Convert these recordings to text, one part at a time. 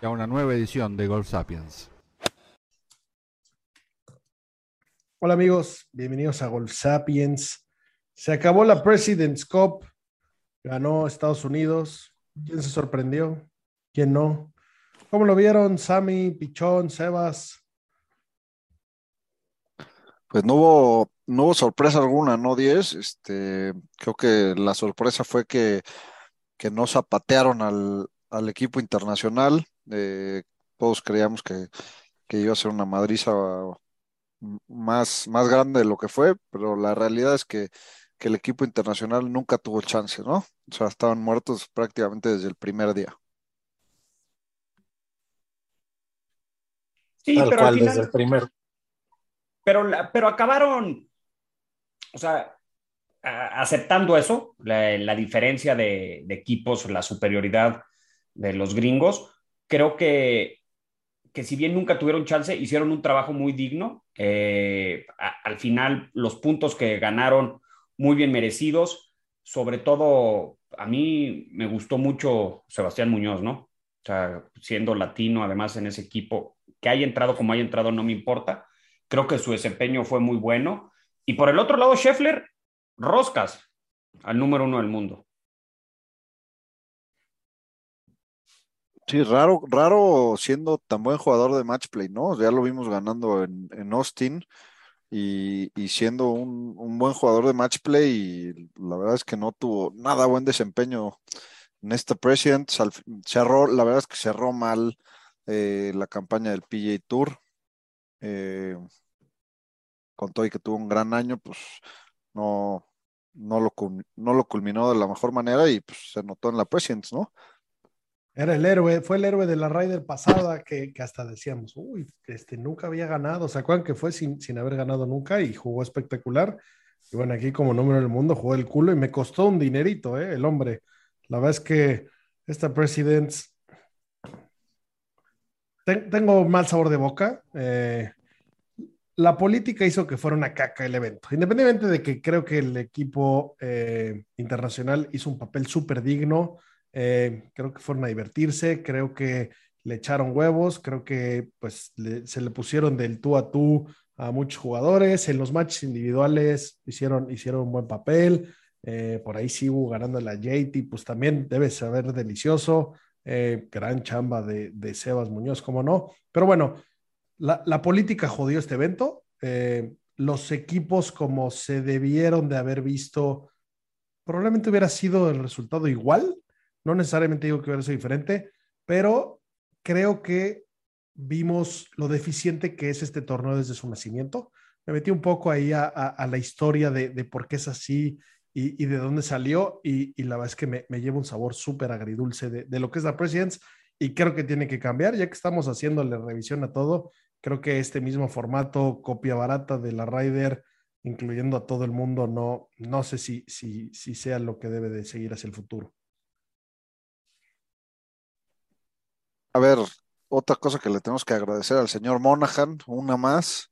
y a una nueva edición de Golf Sapiens. Hola amigos, bienvenidos a Golf Sapiens. Se acabó la President's Cup, ganó Estados Unidos. ¿Quién se sorprendió? ¿Quién no? ¿Cómo lo vieron Sammy, Pichón, Sebas? Pues no hubo, no hubo sorpresa alguna, ¿no? 10. Este, creo que la sorpresa fue que, que no zapatearon al, al equipo internacional. Eh, todos creíamos que, que iba a ser una madriza más, más grande de lo que fue, pero la realidad es que, que el equipo internacional nunca tuvo chance, ¿no? O sea, estaban muertos prácticamente desde el primer día. Sí, Tal pero cual, al final, desde el primero. pero, pero acabaron, o sea, aceptando eso, la, la diferencia de, de equipos, la superioridad de los gringos, creo que, que si bien nunca tuvieron chance, hicieron un trabajo muy digno. Eh, al final, los puntos que ganaron, muy bien merecidos. Sobre todo, a mí me gustó mucho Sebastián Muñoz, ¿no? O sea, siendo latino, además en ese equipo, que haya entrado como haya entrado, no me importa. Creo que su desempeño fue muy bueno. Y por el otro lado, Scheffler, roscas al número uno del mundo. Sí, raro, raro siendo tan buen jugador de match play, ¿no? Ya lo vimos ganando en, en Austin y, y siendo un, un buen jugador de match play y la verdad es que no tuvo nada buen desempeño en esta President. Cerró, la verdad es que cerró mal eh, la campaña del PGA Tour. Eh, con todo y que tuvo un gran año, pues no, no lo, cul- no lo culminó de la mejor manera y pues se notó en la Presidents, ¿no? Era el héroe, fue el héroe de la Ryder pasada que, que hasta decíamos, uy, este nunca había ganado. ¿Se acuerdan que fue sin, sin haber ganado nunca y jugó espectacular? Y bueno, aquí como número del mundo jugó el culo y me costó un dinerito, ¿eh? El hombre. La verdad es que esta Presidents ten- tengo mal sabor de boca. Eh, la política hizo que fuera una caca el evento. Independientemente de que creo que el equipo eh, internacional hizo un papel súper digno, eh, creo que fueron a divertirse, creo que le echaron huevos, creo que pues se le pusieron del tú a tú a muchos jugadores, en los matches individuales hicieron, hicieron un buen papel, eh, por ahí hubo ganando la JT, pues también debe saber delicioso, eh, gran chamba de, de Sebas Muñoz, como no, pero bueno, la, la política jodió este evento. los equipos como se debieron de haber visto, probablemente hubiera sido el resultado igual. No necesariamente digo que hubiera sido diferente, pero creo que vimos lo deficiente que es este torneo desde su nacimiento. Me metí un poco ahí a, a- la historia de, por qué es así y, de dónde salió y, y la verdad es que me, me lleva un sabor súper agridulce de, de lo que es la Presidents y creo que tiene que cambiar, ya que estamos haciéndole revisión a todo, creo que este mismo formato, copia barata de la Ryder, incluyendo a todo el mundo, no, no sé si, si, si sea lo que debe de seguir hacia el futuro. A ver, otra cosa que le tenemos que agradecer al señor Monahan, una más.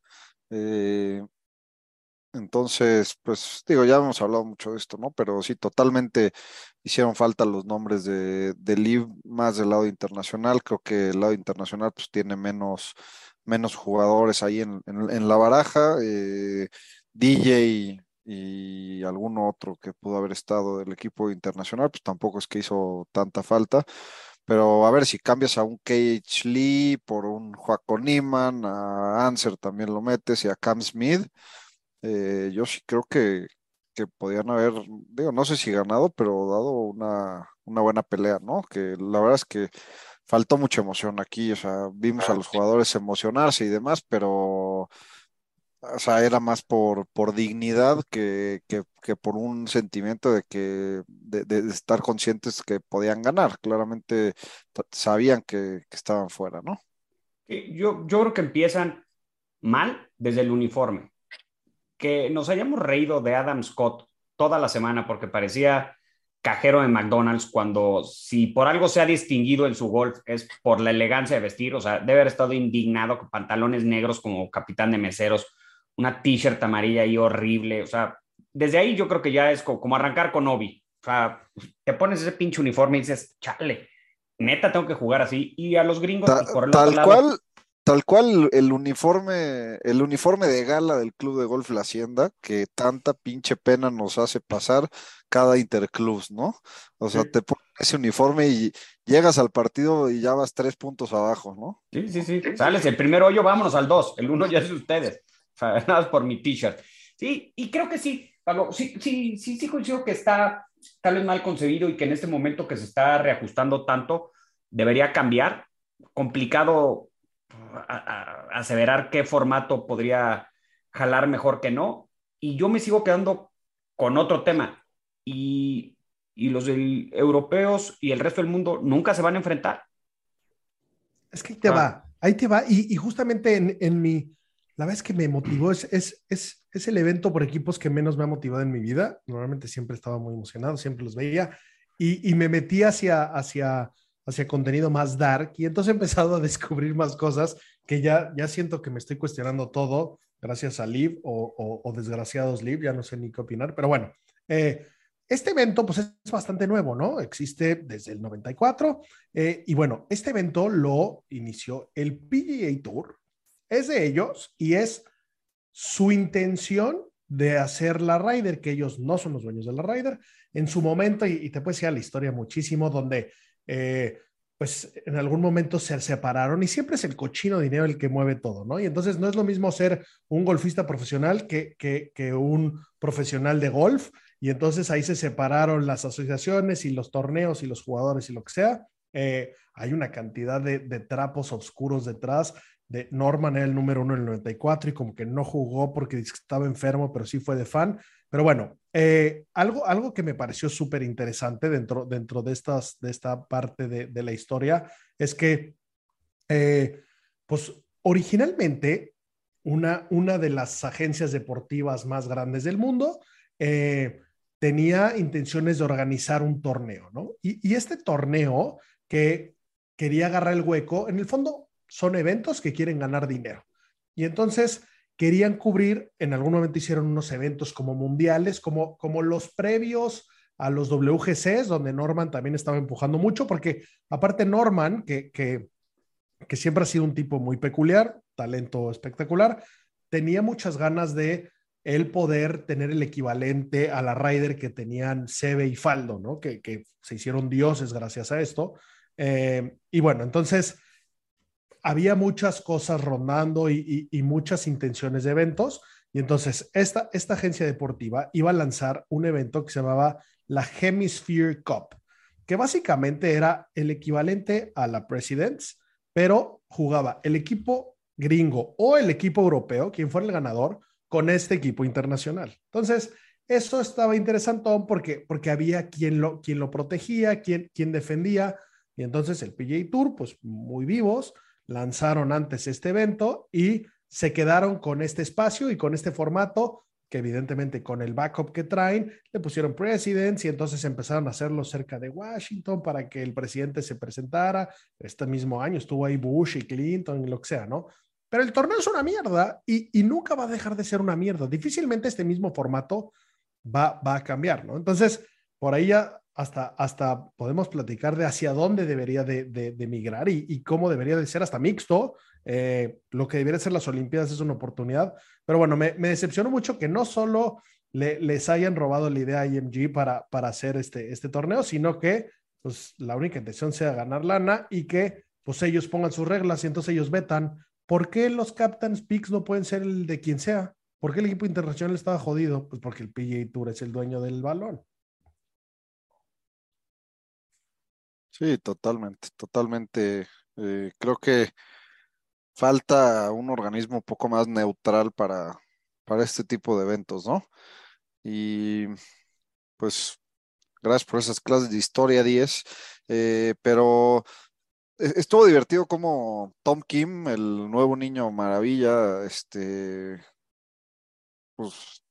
Eh, entonces, pues digo, ya hemos hablado mucho de esto, ¿no? Pero sí, totalmente hicieron falta los nombres de, de Liv más del lado internacional. Creo que el lado internacional pues tiene menos, menos jugadores ahí en, en- en la baraja. Eh, DJ y alguno otro que pudo haber estado del equipo internacional, pues tampoco es que hizo tanta falta. Pero a ver si cambias a un Cage Lee por un Joaquín Niemann, a Anser también lo metes y a Cam Smith. eh, yo sí creo que, que podían haber, digo, no sé si ganado, pero dado una, una buena pelea, ¿no? Que la verdad es que faltó mucha emoción aquí, o sea, vimos a los jugadores emocionarse y demás, pero o sea, era más por, por dignidad que, que, por un sentimiento de que de, estar conscientes que podían ganar. Claramente sabían que, que estaban fuera, ¿no? Yo, yo creo que empiezan mal desde el uniforme. Que nos hayamos reído de Adam Scott toda la semana porque parecía cajero de McDonald's cuando si por algo se ha distinguido en su golf es por la elegancia de vestir, o sea, debe haber estado indignado con pantalones negros como capitán de meseros, una t-shirt amarilla y horrible, o sea, desde ahí yo creo que ya es como, arrancar con Obi, o sea, te pones ese pinche uniforme y dices, chale, neta tengo que jugar así y a los gringos por el tal otro lado, cual Tal cual el uniforme, el uniforme de gala del Club de Golf La Hacienda, que tanta pinche pena nos hace pasar cada interclubs, ¿no? O sea, te pones ese uniforme y llegas al partido y ya vas tres puntos abajo, ¿no? Sí, sí, sí. Sales el primer hoyo, vámonos al dos. El uno ya es de ustedes. O sea, nada más por mi t-shirt. Sí, y creo que sí, Pablo, sí, sí, sí, sí coincido que está tal vez mal concebido y que en este momento que se está reajustando tanto, debería cambiar. Complicado a, aseverar qué formato podría jalar mejor que no. Y yo me sigo quedando con otro tema. Y, y los europeos y el resto del mundo nunca se van a enfrentar. Es que ahí te va, ahí te va. Y, y justamente en, en, mi, la vez que me motivó es, es, es, es, el evento por equipos que menos me ha motivado en mi vida. Normalmente siempre estaba muy emocionado, siempre los veía. Y, y me metí hacia, hacia hacia contenido más dark y entonces he empezado a descubrir más cosas que ya, ya siento que me estoy cuestionando todo gracias a Liv o, o, desgraciados Liv, ya no sé ni qué opinar, pero bueno, eh, este evento pues es bastante nuevo, ¿no? Existe desde el 94 eh, y bueno, este evento lo inició el PGA Tour, es de ellos y es su intención de hacer la Ryder, que ellos no son los dueños de la Ryder, en su momento, y, y te puedes ir a la historia muchísimo, donde eh, pues en algún momento se separaron y siempre es el cochino dinero el que mueve todo, ¿no? Y entonces no es lo mismo ser un golfista profesional que, que, un profesional de golf y entonces ahí se separaron las asociaciones y los torneos y los jugadores y lo que sea. Eh, hay una cantidad de, de, trapos oscuros detrás. De Norman era el número uno en el 94 y como que no jugó porque estaba enfermo, pero sí fue de fan. Pero bueno, eh, algo, algo que me pareció súper interesante dentro, dentro de, estas, de esta parte de, de la historia es que, eh, pues originalmente, una, una de las agencias deportivas más grandes del mundo eh, tenía intenciones de organizar un torneo, ¿no? Y, y este torneo que quería agarrar el hueco, en el fondo son eventos que quieren ganar dinero. Y entonces querían cubrir, en algún momento hicieron unos eventos como mundiales, como, como los previos a los WGCs, donde Norman también estaba empujando mucho, porque aparte Norman, que, que, que siempre ha sido un tipo muy peculiar, talento espectacular, tenía muchas ganas de el poder tener el equivalente a la Ryder que tenían Sebe y Faldo, ¿no? Que, que se hicieron dioses gracias a esto. Eh, y bueno, entonces había muchas cosas rondando y, muchas intenciones de eventos. Y entonces esta, esta agencia deportiva iba a lanzar un evento que se llamaba la Hemisphere Cup, que básicamente era el equivalente a la Presidents, pero jugaba el equipo gringo o el equipo europeo, quien fuera el ganador, con este equipo internacional. Entonces, eso estaba interesante porque, porque había quien lo, quien lo protegía, quien, quien defendía. Y entonces el PGA Tour, pues muy vivos, lanzaron antes este evento y se quedaron con este espacio y con este formato que evidentemente con el backup que traen le pusieron presidents y entonces empezaron a hacerlo cerca de Washington para que el presidente se presentara. Este mismo año estuvo ahí Bush y Clinton y lo que sea, ¿no? Pero el torneo es una mierda y, y nunca va a dejar de ser una mierda. Difícilmente este mismo formato va, va a cambiar, ¿no? Entonces, por ahí ya hasta, hasta podemos platicar de hacia dónde debería de, de, migrar y, y, cómo debería de ser hasta mixto. Eh, lo que debería ser las Olimpiadas es una oportunidad. Pero bueno, me, me decepcionó mucho que no solo le, les hayan robado la idea a IMG para, para hacer este, este torneo, sino que pues, la única intención sea ganar lana y que pues ellos pongan sus reglas y entonces ellos vetan. ¿Por qué los Captain's Picks no pueden ser el de quien sea? ¿Por qué el equipo internacional estaba jodido? Pues porque el PGA Tour es el dueño del balón. Sí, totalmente, totalmente. Eh, creo que falta un organismo un poco más neutral para, para este tipo de eventos, ¿no? Y pues gracias por esas clases de historia 10, eh, pero e-, estuvo divertido como Tom Kim, el nuevo niño maravilla, este, pues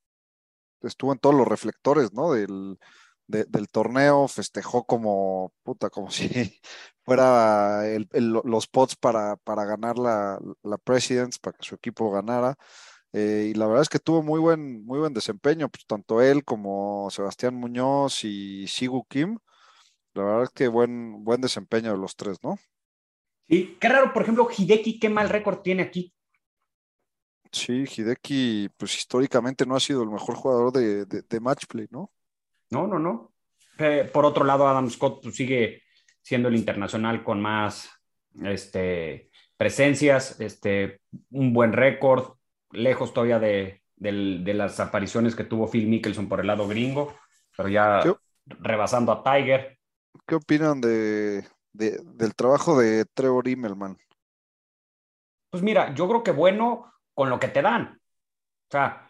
estuvo en todos los reflectores, ¿no? Del, del torneo, festejó como, puta, como si fuera los pots para, para ganar la, la Presidents, para que su equipo ganara. Eh, y la verdad es que tuvo muy buen, muy buen desempeño, pues tanto él como Sebastián Muñoz y Sigu Kim. La verdad es que buen, buen desempeño de los tres, ¿no? Sí, qué raro, por ejemplo, Hideki, qué mal récord tiene aquí. Sí, Hideki, pues históricamente no ha sido el mejor jugador de, de, match play, ¿no? No, no, no. Eh, por otro lado, Adam Scott pues, sigue siendo el internacional con más este, presencias, este, un buen récord, lejos todavía de, las apariciones que tuvo Phil Mickelson por el lado gringo, pero ya rebasando a Tiger. ¿Qué opinan de, del trabajo de Trevor Immelman? Pues mira, yo creo que bueno con lo que te dan. O sea,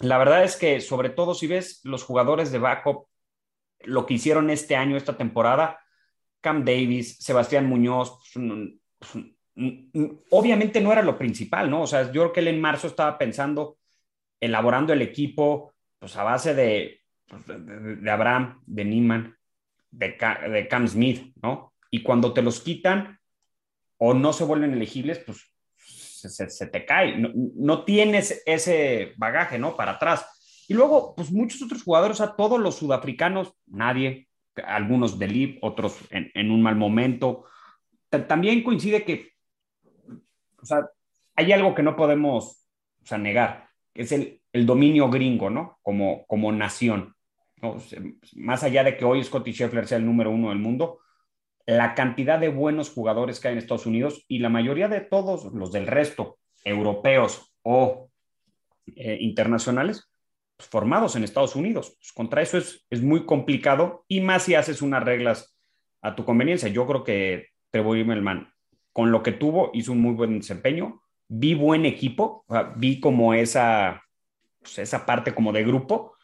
la verdad es que sobre todo si ves los jugadores de backup, lo que hicieron este año, esta temporada, Cam Davis, Sebastián Muñoz, pues, pues, obviamente no era lo principal, ¿no? O sea, yo creo que él en marzo estaba pensando, elaborando el equipo, pues a base de, pues, de, Abraham, de Neiman, de, de Cam Smith, ¿no? Y cuando te los quitan o no se vuelven elegibles, pues se, te cae. No, tienes ese bagaje, ¿no? Para atrás. Y luego, pues muchos otros jugadores, a todos los sudafricanos, nadie, algunos del IB, otros en, un mal momento. También coincide que, o sea, hay algo que no podemos, o sea, negar, que es el, dominio gringo, ¿no? Como, como nación. Más allá de que hoy Scotty Scheffler sea el número uno del mundo, la cantidad de buenos jugadores que hay en Estados Unidos y la mayoría de todos los del resto, europeos o eh, internacionales, pues, formados en Estados Unidos. Pues, contra eso es, es, muy complicado y más si haces unas reglas a tu conveniencia. Yo creo que Trevor Immelman, con lo que tuvo, hizo un muy buen desempeño. Vi buen equipo, vi como esa, pues, esa parte como de grupo,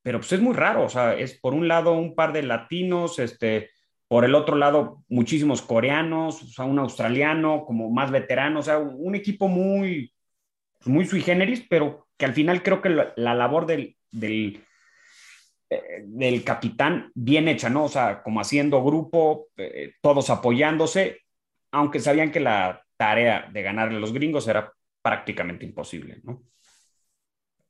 pero pues es muy raro. O sea, es por un lado un par de latinos, este, por el otro lado, muchísimos coreanos, o sea, un australiano como más veterano, o sea, un equipo muy, muy sui generis, pero que al final creo que la, labor del, del, eh, del, capitán bien hecha, ¿no? O sea, como haciendo grupo, eh, todos apoyándose, aunque sabían que la tarea de ganarle a los gringos era prácticamente imposible, ¿no?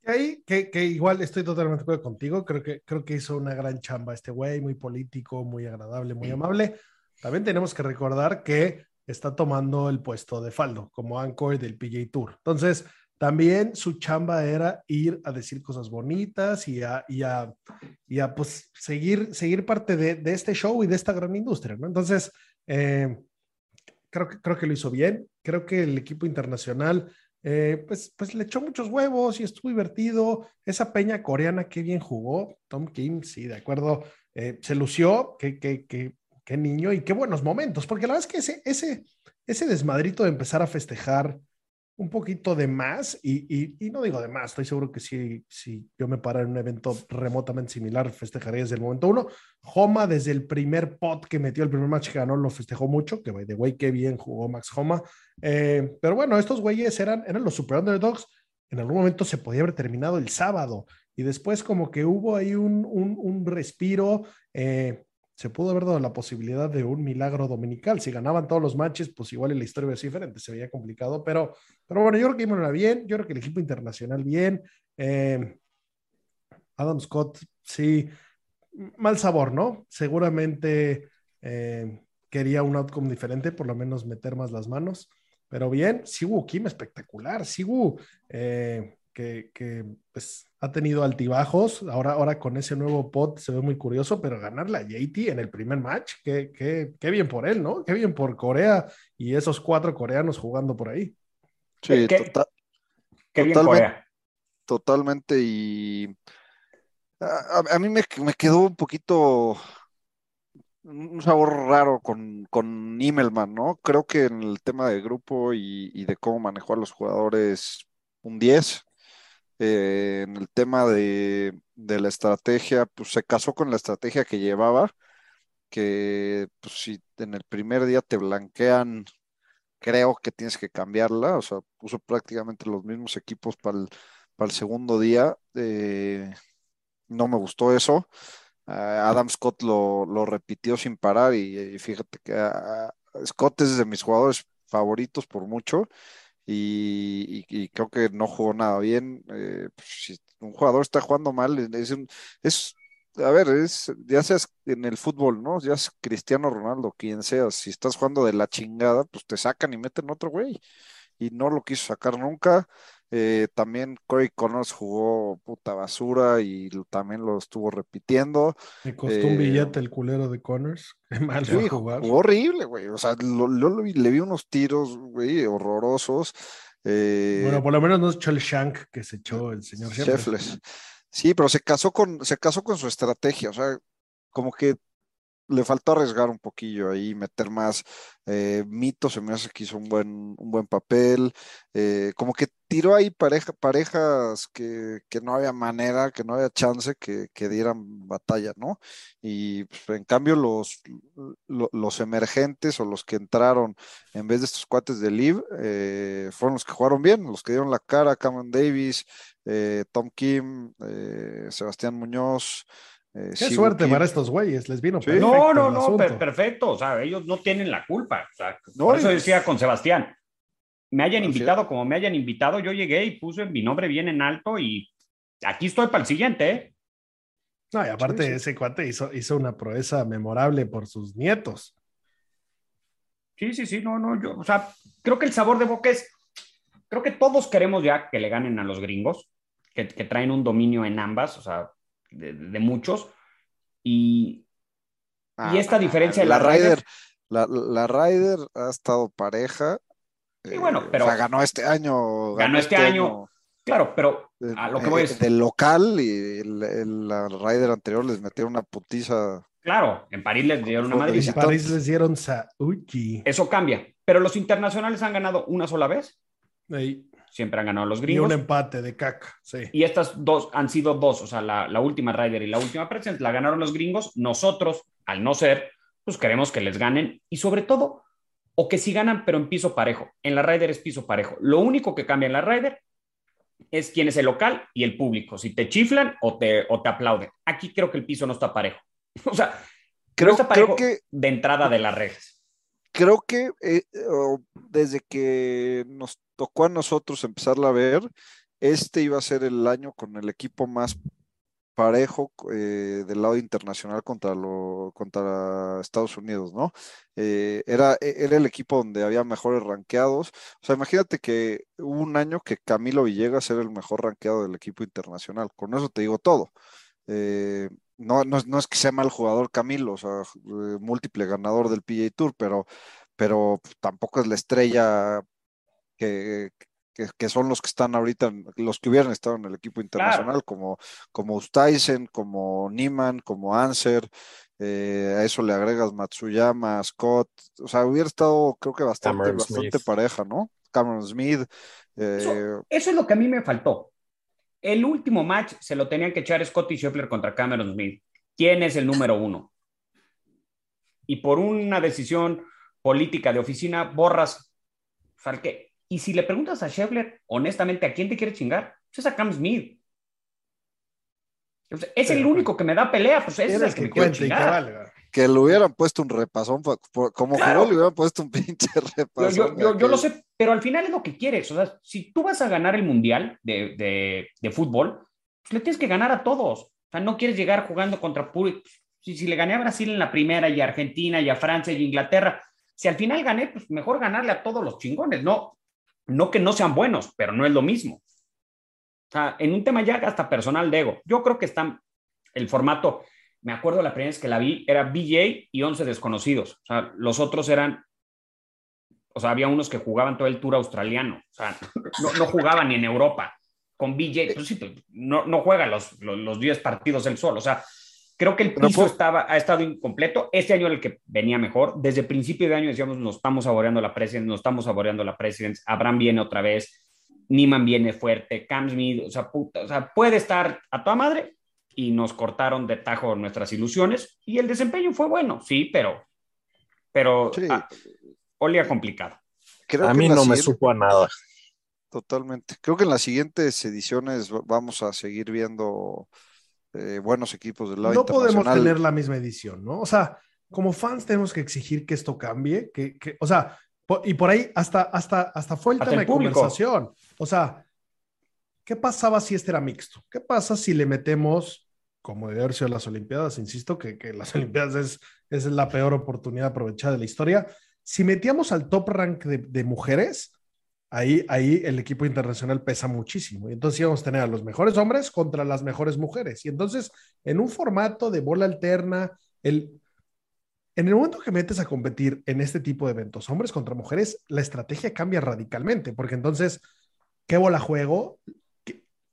Ahí, que, que, igual estoy totalmente de acuerdo contigo, creo que, creo que hizo una gran chamba este güey, muy político, muy agradable, muy amable. También tenemos que recordar que está tomando el puesto de Faldo como anchor del PJ Tour. Entonces, también su chamba era ir a decir cosas bonitas y a, y a, y a pues, seguir, seguir parte de, de, este show y de esta gran industria, ¿no? Entonces, eh, creo, que, creo que lo hizo bien. Creo que el equipo internacional eh, pues, pues le echó muchos huevos y estuvo divertido. Esa peña coreana, qué bien jugó. Tom Kim, sí, de acuerdo. Eh, se lució, qué, qué, qué, qué, niño y qué buenos momentos, porque la verdad es que ese, ese, ese desmadrito de empezar a festejar un poquito de más, y, y, no digo de más, estoy seguro que si, si yo me parara en un evento remotamente similar, festejaría desde el momento uno. Homa, desde el primer pot que metió el primer match que ganó, lo festejó mucho, que by the way, qué bien jugó Max Homa. Eh, pero bueno, estos güeyes eran, eran los super underdogs. En algún momento se podía haber terminado el sábado, y después como que hubo ahí un, un, un respiro. Eh, se pudo haber dado la posibilidad de un milagro dominical. Si ganaban todos los matches, pues igual la historia es diferente, se veía complicado, pero, pero bueno, yo creo que iban bien, yo creo que el equipo internacional bien. Eh, Adam Scott, sí, mal sabor, ¿no? Seguramente eh, quería un outcome diferente, por lo menos meter más las manos, pero bien, Sigu Kim espectacular, Sigu, que, que pues ha tenido altibajos. Ahora, ahora con ese nuevo pot se ve muy curioso, pero ganarle a JT en el primer match, qué, qué, qué bien por él, ¿no? Qué bien por Corea y esos cuatro coreanos jugando por ahí. Sí, ¿Qué, total, qué bien totalmente, Corea. totalmente. Y a, a mí me, me, quedó un poquito un sabor raro con, con Immelman, ¿no? Creo que en el tema de grupo y, y de cómo manejó a los jugadores, un 10 eh, en el tema de, la estrategia, pues se casó con la estrategia que llevaba, que pues, si en el primer día te blanquean, creo que tienes que cambiarla, o sea, puso prácticamente los mismos equipos para el, segundo día, eh, no me gustó eso. Adam Scott lo, lo, repitió sin parar y, fíjate que Scott es de mis jugadores favoritos por mucho y, creo que no jugó nada bien. Eh, pues, si un jugador está jugando mal, es, es, a ver, es, ya seas en el fútbol, ¿no? Ya es Cristiano Ronaldo, quien seas, si estás jugando de la chingada, pues te sacan y meten otro güey. Y no lo quiso sacar nunca. Eh, también Corey Connors jugó puta basura y también lo estuvo repitiendo. Me costó un billete el culero de Connors. Qué mal sí. Jugó horrible, güey. O sea, le vi unos tiros, güey, horrorosos. Eh, bueno, por lo menos no echó el shank que se echó el señor Sheffles. Sí, pero se casó con, se casó con su estrategia. O sea, como que le faltó arriesgar un poquillo ahí, meter más eh, mitos, se me hace que hizo un buen, un buen papel, eh, como que tiró ahí pareja, parejas que, no había manera, que no había chance que, dieran batalla, ¿no? Y pues, en cambio los, los, emergentes o los que entraron en vez de estos cuates de Liv eh, fueron los que jugaron bien, los que dieron la cara, Cameron Davis, Tom Kim, Sebastián Muñoz, eh, Qué suerte para estos güeyes, les vino perfecto. No, no, no, perfecto. O sea, ellos no tienen la culpa. O sea, por eso decía con Sebastián, me hayan invitado como me hayan invitado, yo llegué y puse mi nombre bien en alto y aquí estoy para el siguiente. ¿eh? No, y aparte ese cuate hizo, hizo una proeza memorable por sus nietos. Sí, sí, sí, no, no, yo, o sea, creo que el sabor de boca es, creo que todos queremos ya que le ganen a los gringos, que, que traen un dominio en ambas, o sea, de, muchos. Y, y ah, esta diferencia de la, Ryder, la, la Ryder ha estado pareja. y bueno, eh, pero. ganó este año. Ganó, este, este año, Claro, pero a lo que voy es. Del local y el, la Ryder anterior les metieron una putiza. Claro, en París les dieron una madre. En París les dieron Sauchi. Eso cambia. Pero los internacionales han ganado una sola vez. Ahí siempre han ganado los gringos. Y un empate de caca, sí. Y estas dos han sido dos, o sea, la, última Ryder y la última Present la ganaron los gringos. Nosotros, al no ser, pues queremos que les ganen y sobre todo, o que si ganan, pero en piso parejo. En la Ryder es piso parejo. Lo único que cambia en la Ryder es quién es el local y el público, si te chiflan o te, o te aplauden. Aquí creo que el piso no está parejo. o sea, creo, no está parejo que... de entrada de las redes creo que eh, desde que nos tocó a nosotros empezarla a ver, este iba a ser el año con el equipo más parejo eh, del lado internacional contra, lo, contra Estados Unidos, ¿no? Eh, era, e, era el equipo donde había mejores ranqueados. O sea, imagínate que hubo un año que Camilo Villegas era el mejor ranqueado del equipo internacional. Con eso te digo todo. No, no, es que sea mal jugador Camilo, o sea, múltiple ganador del PGA Tour, pero, pero tampoco es la estrella que, que, son los que están ahorita, los que hubieran estado en el equipo internacional, como, como Ustaisen, como Niman, como Anser, eh, a eso le agregas Matsuyama, Scott, o sea, hubiera estado creo que bastante, bastante pareja, ¿no? Cameron Smith. Eh, eso, es lo que a mí me faltó. El último match se lo tenían que echar Scott y Scheffler contra Cameron Smith. ¿Quién es el número uno? Y por una decisión política de oficina, borras Falque. Y si le preguntas a Scheffler, honestamente, ¿a quién te quiere chingar? Pues es a Cam Smith. es el único que me da pelea, pues ese es el que, me quiere chingar. Que le hubieran puesto un repasón, como jugó, le hubieran puesto un pinche repasón. Yo, yo, lo sé, pero al final es lo que quieres. O sea, si tú vas a ganar el mundial de, de, fútbol, pues le tienes que ganar a todos. O sea, no quieres llegar jugando contra puro. Si, si le gané a Brasil en la primera y a Argentina y a Francia y a Inglaterra, si al final gané, pues mejor ganarle a todos los chingones, no no que no sean buenos, pero no es lo mismo. O sea, en un tema ya hasta personal de ego. Yo creo que están el formato, me acuerdo la primera vez que la vi, era BJ y 11 desconocidos. O sea, los otros eran, o sea, había unos que jugaban todo el tour australiano. O sea, no, jugaban ni en Europa. Con BJ, pues sí, no, no juega los, los, 10 partidos él solo. O sea, Creo que el piso estaba, ha estado incompleto. Este año era el que venía mejor. Desde el principio de año decíamos, nos estamos saboreando la Presidents, nos estamos saboreando la Presidents. Abraham viene otra vez. Niman viene fuerte, Cam Smith, o sea, puta, o sea, puede estar a toda madre y nos cortaron de tajo nuestras ilusiones y el desempeño fue bueno, sí, pero, pero Sí. ah, olía complicado. Creo A mí no me supo a nada. Totalmente. Creo que en las siguientes ediciones va- vamos a seguir viendo eh, buenos equipos del lado no podemos tener la misma edición, ¿no? O sea, como fans tenemos que exigir que esto cambie, que, que- o sea, y por ahí hasta, hasta, hasta fue el Hasta tema el de público. conversación. O sea, ¿qué pasaba si este era mixto? ¿Qué pasa si le metemos, como debe haber sido las Olimpiadas, insisto, que, que las Olimpiadas es, es la peor oportunidad aprovechada de la historia? Si metíamos al top rank de, de mujeres, ahí, ahí el equipo internacional pesa muchísimo. Y entonces íbamos a tener a los mejores hombres contra las mejores mujeres. Y entonces, en un formato de bola alterna, el, en el momento que metes a competir en este tipo de eventos, hombres contra mujeres, la estrategia cambia radicalmente, porque entonces, ¿qué bola juego?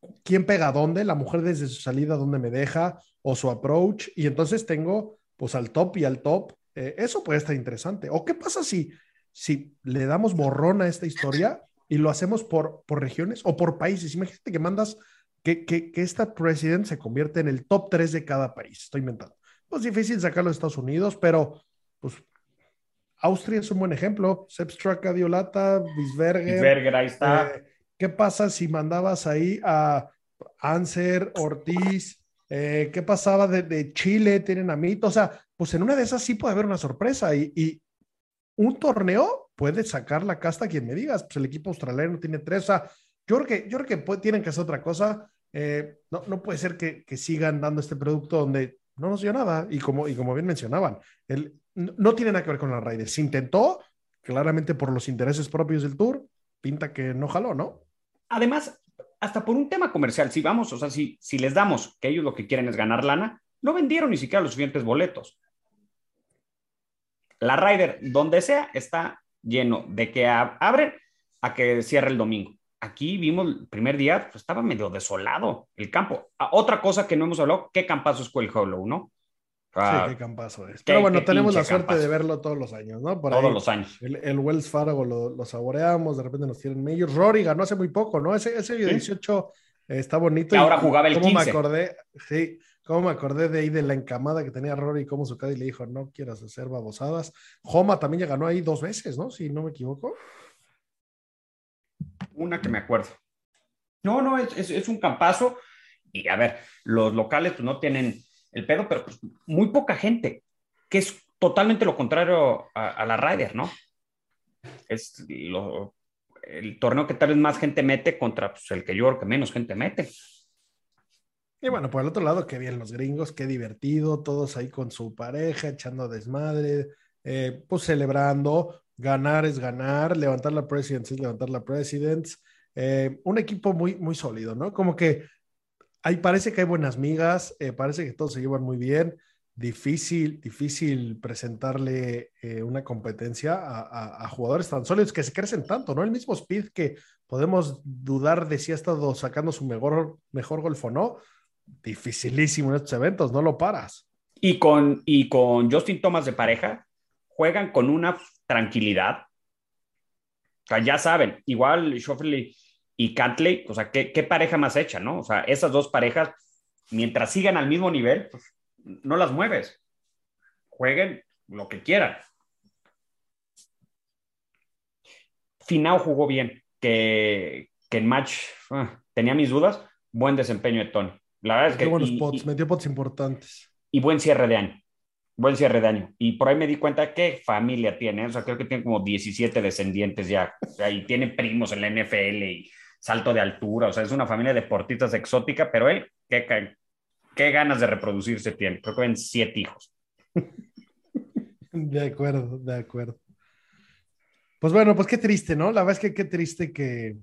¿Qué- ¿Quién pega dónde? La mujer desde su salida, ¿dónde me deja? O su approach. Y entonces tengo pues al top y al top. Eh, eso puede estar interesante. ¿O qué pasa si, si le damos borrón a esta historia y lo hacemos por, por regiones o por países? Imagínate que mandas que, que, que esta president se convierte en el top 3 de cada país. Estoy inventando. Pues difícil sacarlo de Estados Unidos, pero pues Austria es un buen ejemplo. Sepp Straka, Violata, Bisberger. Berger, ahí está. Eh, ¿Qué pasa si mandabas ahí a Anser, Ortiz? Eh, ¿Qué pasaba de, de, Chile? Tienen a Mito. O sea, pues en una de esas sí puede haber una sorpresa y, y, un torneo puede sacar la casta quien me digas. Pues el equipo australiano tiene tres. O sea, yo creo que, yo creo que puede, tienen que hacer otra cosa. Eh, no, no puede ser que, que, sigan dando este producto donde no nos dio nada. Y como, y como bien mencionaban, el, no, no tiene nada que ver con la Raiders. Se intentó, claramente por los intereses propios del Tour, pinta que no jaló, ¿no? Además, hasta por un tema comercial, si vamos, o sea, si, si les damos que ellos lo que quieren es ganar lana, no vendieron ni siquiera los suficientes boletos. La Ryder, donde sea, está lleno de que abren a que cierre el domingo. Aquí vimos el primer día, pues estaba medio desolado el campo. Ah, otra cosa que no hemos hablado, qué campazo es Quell Hollow, ¿no? Ah, sí, qué campazo es. Pero bueno, tenemos la suerte campazo. de verlo todos los años, ¿no? Por todos ahí, los años. El, el Wells Fargo lo, lo, saboreamos, de repente nos tienen medios. Rory ganó hace muy poco, ¿no? Ese, ese 18 ¿Sí? está bonito. Y ahora jugaba el ¿cómo 15. me acordé? Sí, cómo me acordé de ahí de la encamada que tenía Rory y cómo su caddy le dijo, no quieras hacer babosadas. Homa también ya ganó ahí dos veces, ¿no? Si no me equivoco. Una que me acuerdo. No, no, es, es, es un campazo. Y a ver, los locales pues no tienen el pedo, pero pues, muy poca gente, que es totalmente lo contrario a, la Ryder, ¿no? Es lo, el torneo que tal vez más gente mete contra pues, el que yo creo que menos gente mete. Y bueno, por el otro lado, qué bien los gringos, qué divertido, todos ahí con su pareja, echando desmadre, eh, pues celebrando, ganar es ganar, levantar la presidencia es levantar la presidencia. Eh, un equipo muy, muy sólido, ¿no? Como que ahí parece que hay buenas migas, eh, parece que todos se llevan muy bien. Difícil, difícil presentarle eh, una competencia a, a, a, jugadores tan sólidos que se crecen tanto, ¿no? El mismo Speed que podemos dudar de si ha estado sacando su mejor, mejor golf o no. Dificilísimo en estos eventos, no lo paras. Y con, y con Justin Thomas de pareja, juegan con una tranquilidad. O sea, ya saben, igual Schoffley y Cantley, o sea, ¿qué, ¿qué, pareja más hecha, ¿no? O sea, esas dos parejas, mientras sigan al mismo nivel, pues no las mueves. Jueguen lo que quieran. Finao jugó bien, que, que en match uh, tenía mis dudas, buen desempeño de Tony. La verdad es que. Qué buenos pots, metió pots importantes. Y buen cierre de año. Buen cierre de año. Y por ahí me di cuenta qué familia tiene. O sea, creo que tiene como 17 descendientes ya. O sea, y tiene primos en la NFL y salto de altura. O sea, es una familia de deportistas exótica, pero él, qué, qué ganas de reproducirse tiene. Creo que ven siete hijos. De acuerdo, de acuerdo. Pues bueno, pues qué triste, ¿no? La verdad es que qué triste que,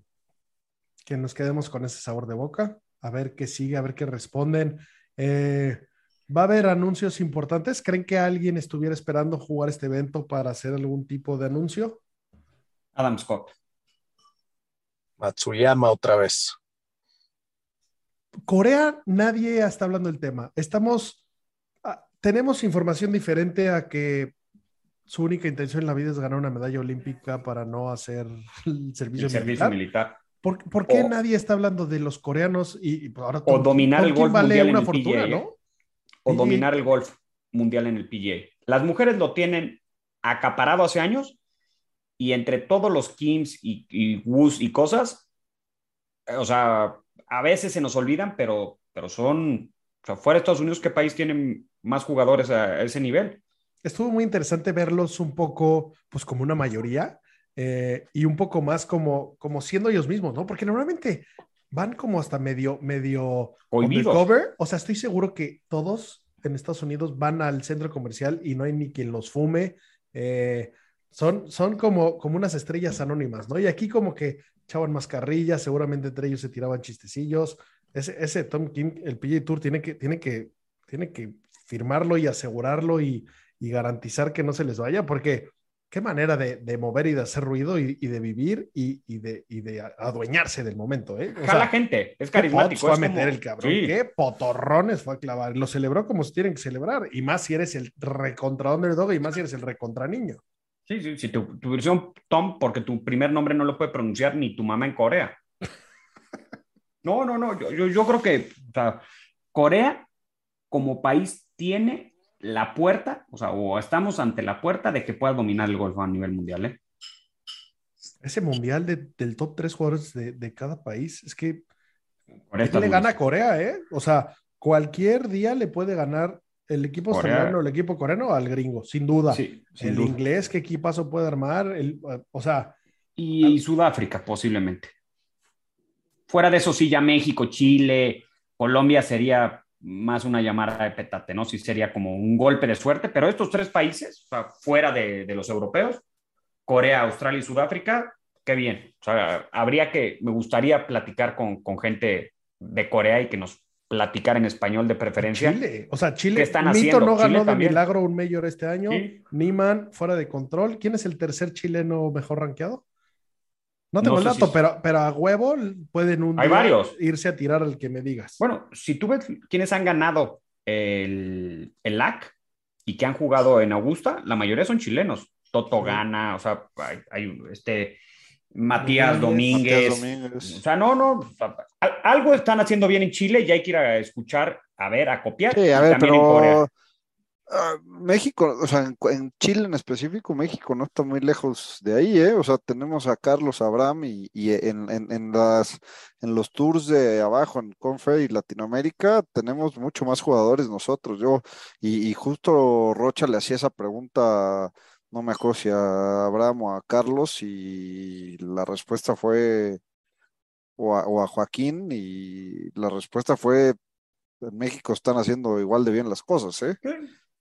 que nos quedemos con ese sabor de boca. A ver qué sigue, a ver qué responden. Eh, ¿Va a haber anuncios importantes? ¿Creen que alguien estuviera esperando jugar este evento para hacer algún tipo de anuncio? Adam Scott. Matsuyama otra vez. Corea, nadie está hablando del tema. Estamos, ah, tenemos información diferente a que su única intención en la vida es ganar una medalla olímpica para no hacer el servicio, el servicio militar. militar. ¿Por, por qué O- nadie está hablando de los coreanos y, y ahora O dominar el golf vale mundial en una el fortuna, PGA. ¿no? o dominar el golf mundial en el PGA. Las mujeres lo tienen acaparado hace años y entre todos los Kims y, y Woos y cosas, eh, o sea, a veces se nos olvidan, pero, pero son, o sea, fuera de Estados Unidos, ¿qué país tienen más jugadores a, a ese nivel? estuvo muy interesante verlos un poco, pues como una mayoría eh, y un poco más como, como siendo ellos mismos, ¿no? Porque normalmente van como hasta medio, medio undercover. O sea, estoy seguro que todos en Estados Unidos van al centro comercial y no hay ni quien los fume. Eh, son, son como, como unas estrellas anónimas, ¿no? Y aquí como que echaban mascarrillas, seguramente entre ellos se tiraban chistecillos. Ese, ese Tom Kim, el PGA Tour, tiene que, tiene que, tiene que firmarlo y asegurarlo y, y garantizar que no se les vaya, porque qué manera de, de mover y de hacer ruido y, y de vivir y, y de, y de adueñarse del momento, ¿eh? O sea, gente, es carismático. fue a meter como- el cabrón, Sí. qué potorrones fue a clavar. Lo celebró como se tienen que celebrar, y más si eres el recontra underdog y más si eres el recontra niño. Sí, sí, sí, tu, tu versión Tom, porque tu primer nombre no lo puede pronunciar ni tu mamá en Corea. No, no, no, yo, yo, yo creo que o sea, Corea como país tiene la puerta, o sea, o estamos ante la puerta de que pueda dominar el golf a nivel mundial, ¿eh? Ese mundial de- del top tres jugadores de, de cada país, es que Corea está le gana a. Corea, ¿eh? O sea, cualquier día le puede ganar el equipo australiano el equipo coreano al gringo, sin duda. Sí, sin el duda. inglés, qué equipazo puede armar, el, o sea, Y Sudáfrica, posiblemente. Fuera de eso, sí, ya México, Chile, Colombia sería más una llamada de petate, ¿no? Sí sería como un golpe de suerte, pero estos tres países, o sea, fuera de, de los europeos, Corea, Australia y Sudáfrica, qué bien. O sea, habría que, me gustaría platicar con, con gente de Corea y que nos platicara en español de preferencia. Chile, o sea, Chile, ¿Qué están Mito haciendo? no ganó Chile de también. milagro un mayor este año, Sí. Niman fuera de control. ¿Quién es el tercer chileno mejor rankeado? No No tengo el dato, si- pero, pero a huevo pueden un Hay día varios. irse a tirar al que me digas. Bueno, si tú ves quiénes han ganado el, el LAC y que han jugado en Augusta, la mayoría son chilenos. Toto Gana, o sea, hay, hay, este Matías Domínguez. Domínguez. Matías Domínguez. O sea, no, no, algo están haciendo bien en Chile y hay que ir a escuchar, a ver, a copiar. Sí, a ver, también en pero Corea. ah, México, o sea, en, en Chile en específico, México no está muy lejos de ahí, ¿eh? O sea, tenemos a Carlos Abraham y, y en, en, en las, en los tours de abajo, en Confer y Latinoamérica, tenemos mucho más jugadores nosotros. Yo, y, y justo Rocha le hacía esa pregunta, no me acuerdo si a Abraham o a Carlos, y la respuesta fue, o a, o a Joaquín, y la respuesta fue, en México están haciendo igual de bien las cosas, ¿eh? Sí.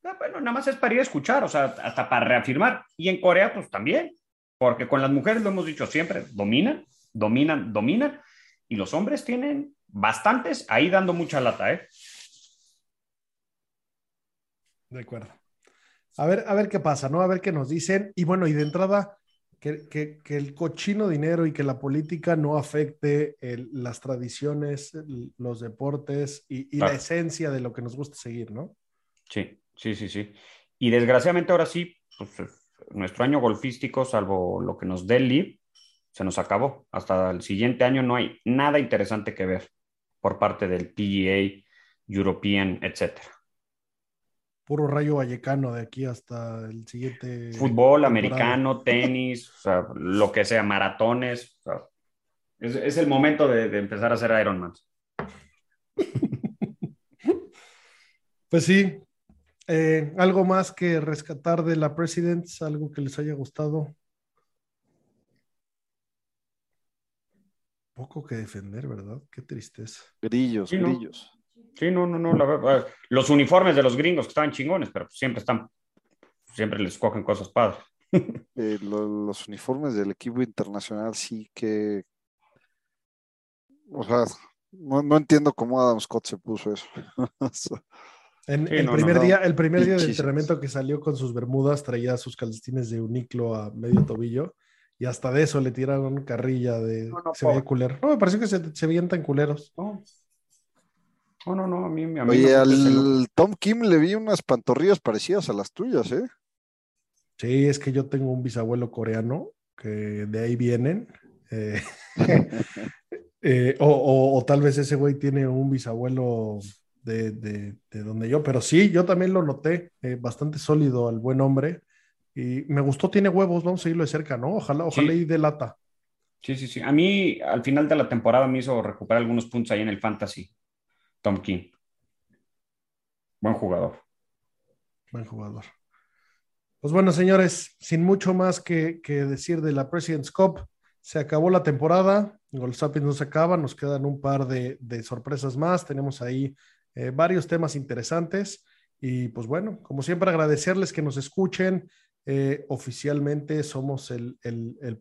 Ah, Bueno, nada más es para ir a escuchar, o sea, hasta para reafirmar. Y en Corea, pues también, porque con las mujeres lo hemos dicho siempre, dominan, dominan, dominan, y los hombres tienen bastantes ahí dando mucha lata, ¿eh? De acuerdo. A ver, a ver qué pasa, ¿no? A ver qué nos dicen. Y bueno, y de entrada, que, que- que el cochino dinero y que la política no afecte el- las tradiciones, el- los deportes y, y la esencia de lo que nos gusta seguir, ¿no? Sí, sí, sí, sí. Y desgraciadamente ahora sí, pues eh, nuestro año golfístico, salvo lo que nos dé el LIV, se nos acabó. Hasta el siguiente año no hay nada interesante que ver por parte del PGA, European, etcétera. Puro rayo vallecano de aquí hasta el siguiente. Fútbol, temporada. americano, tenis, o sea, lo que sea, maratones. o sea, es, es el momento de, de empezar a hacer Ironman. Pues sí. Eh, algo más que rescatar de la Presidents, algo que les haya gustado. Poco que defender, ¿verdad? Qué tristeza. Grillos, Sí, ¿no? Sí, no, no, no. la verdad, los uniformes de los gringos que estaban chingones, pero siempre están, siempre les cogen cosas padres. Eh, lo- los uniformes del equipo internacional sí que, o sea, no, no entiendo cómo Adam Scott se puso eso. En, Sí, el, no, primer no, día, el primer día de Pinchísimos. entrenamiento que salió con sus bermudas traía sus calcetines de uniclo a medio tobillo y hasta de eso le tiraron carrilla de No, no, se veía culero. No, me pareció que se, se veían tan culeros. No, no, no, no, a mí, a mí me Oye, al Tom Kim le vi unas pantorrillas parecidas a las tuyas, ¿eh? Sí, es que yo tengo un bisabuelo coreano que de ahí vienen. Eh, eh, o, tal vez ese güey tiene un bisabuelo de, de, donde yo, pero sí, yo también lo noté, eh, bastante sólido al buen hombre. Y me gustó, tiene huevos, vamos a seguirlo de cerca, ¿no? Ojalá, ojalá y delata. Sí, sí, sí. A mí, al final de la temporada, me hizo recuperar algunos puntos ahí en el Fantasy. Tom King. Buen jugador. Buen jugador. Pues bueno, señores, sin mucho más que, decir de la President's Cup, se acabó la temporada. Golsapis no se acaba, nos quedan un par de, sorpresas más. Tenemos ahí eh, varios temas interesantes. Y pues bueno, como siempre, agradecerles que nos escuchen, eh, oficialmente somos el,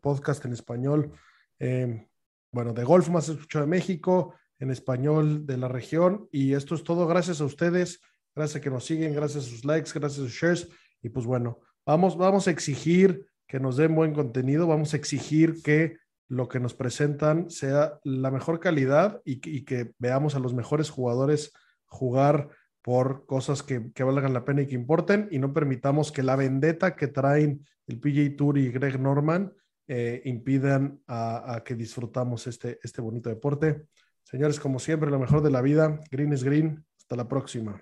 podcast en español, eh, bueno, de golf más escuchado de México, en español de la región. Y esto es todo gracias a ustedes, gracias a que nos siguen, gracias a sus likes, gracias a sus shares. Y pues bueno, vamos, vamos a exigir que nos den buen contenido, vamos a exigir que lo que nos presentan sea la mejor calidad y, que veamos a los mejores jugadores jugar por cosas que, valgan la pena y que importen y no permitamos que la vendetta que traen el PJ Tour y Greg Norman eh, impidan a, que disfrutamos este, este bonito deporte. Señores, como siempre, lo mejor de la vida. Green is green. Hasta la próxima.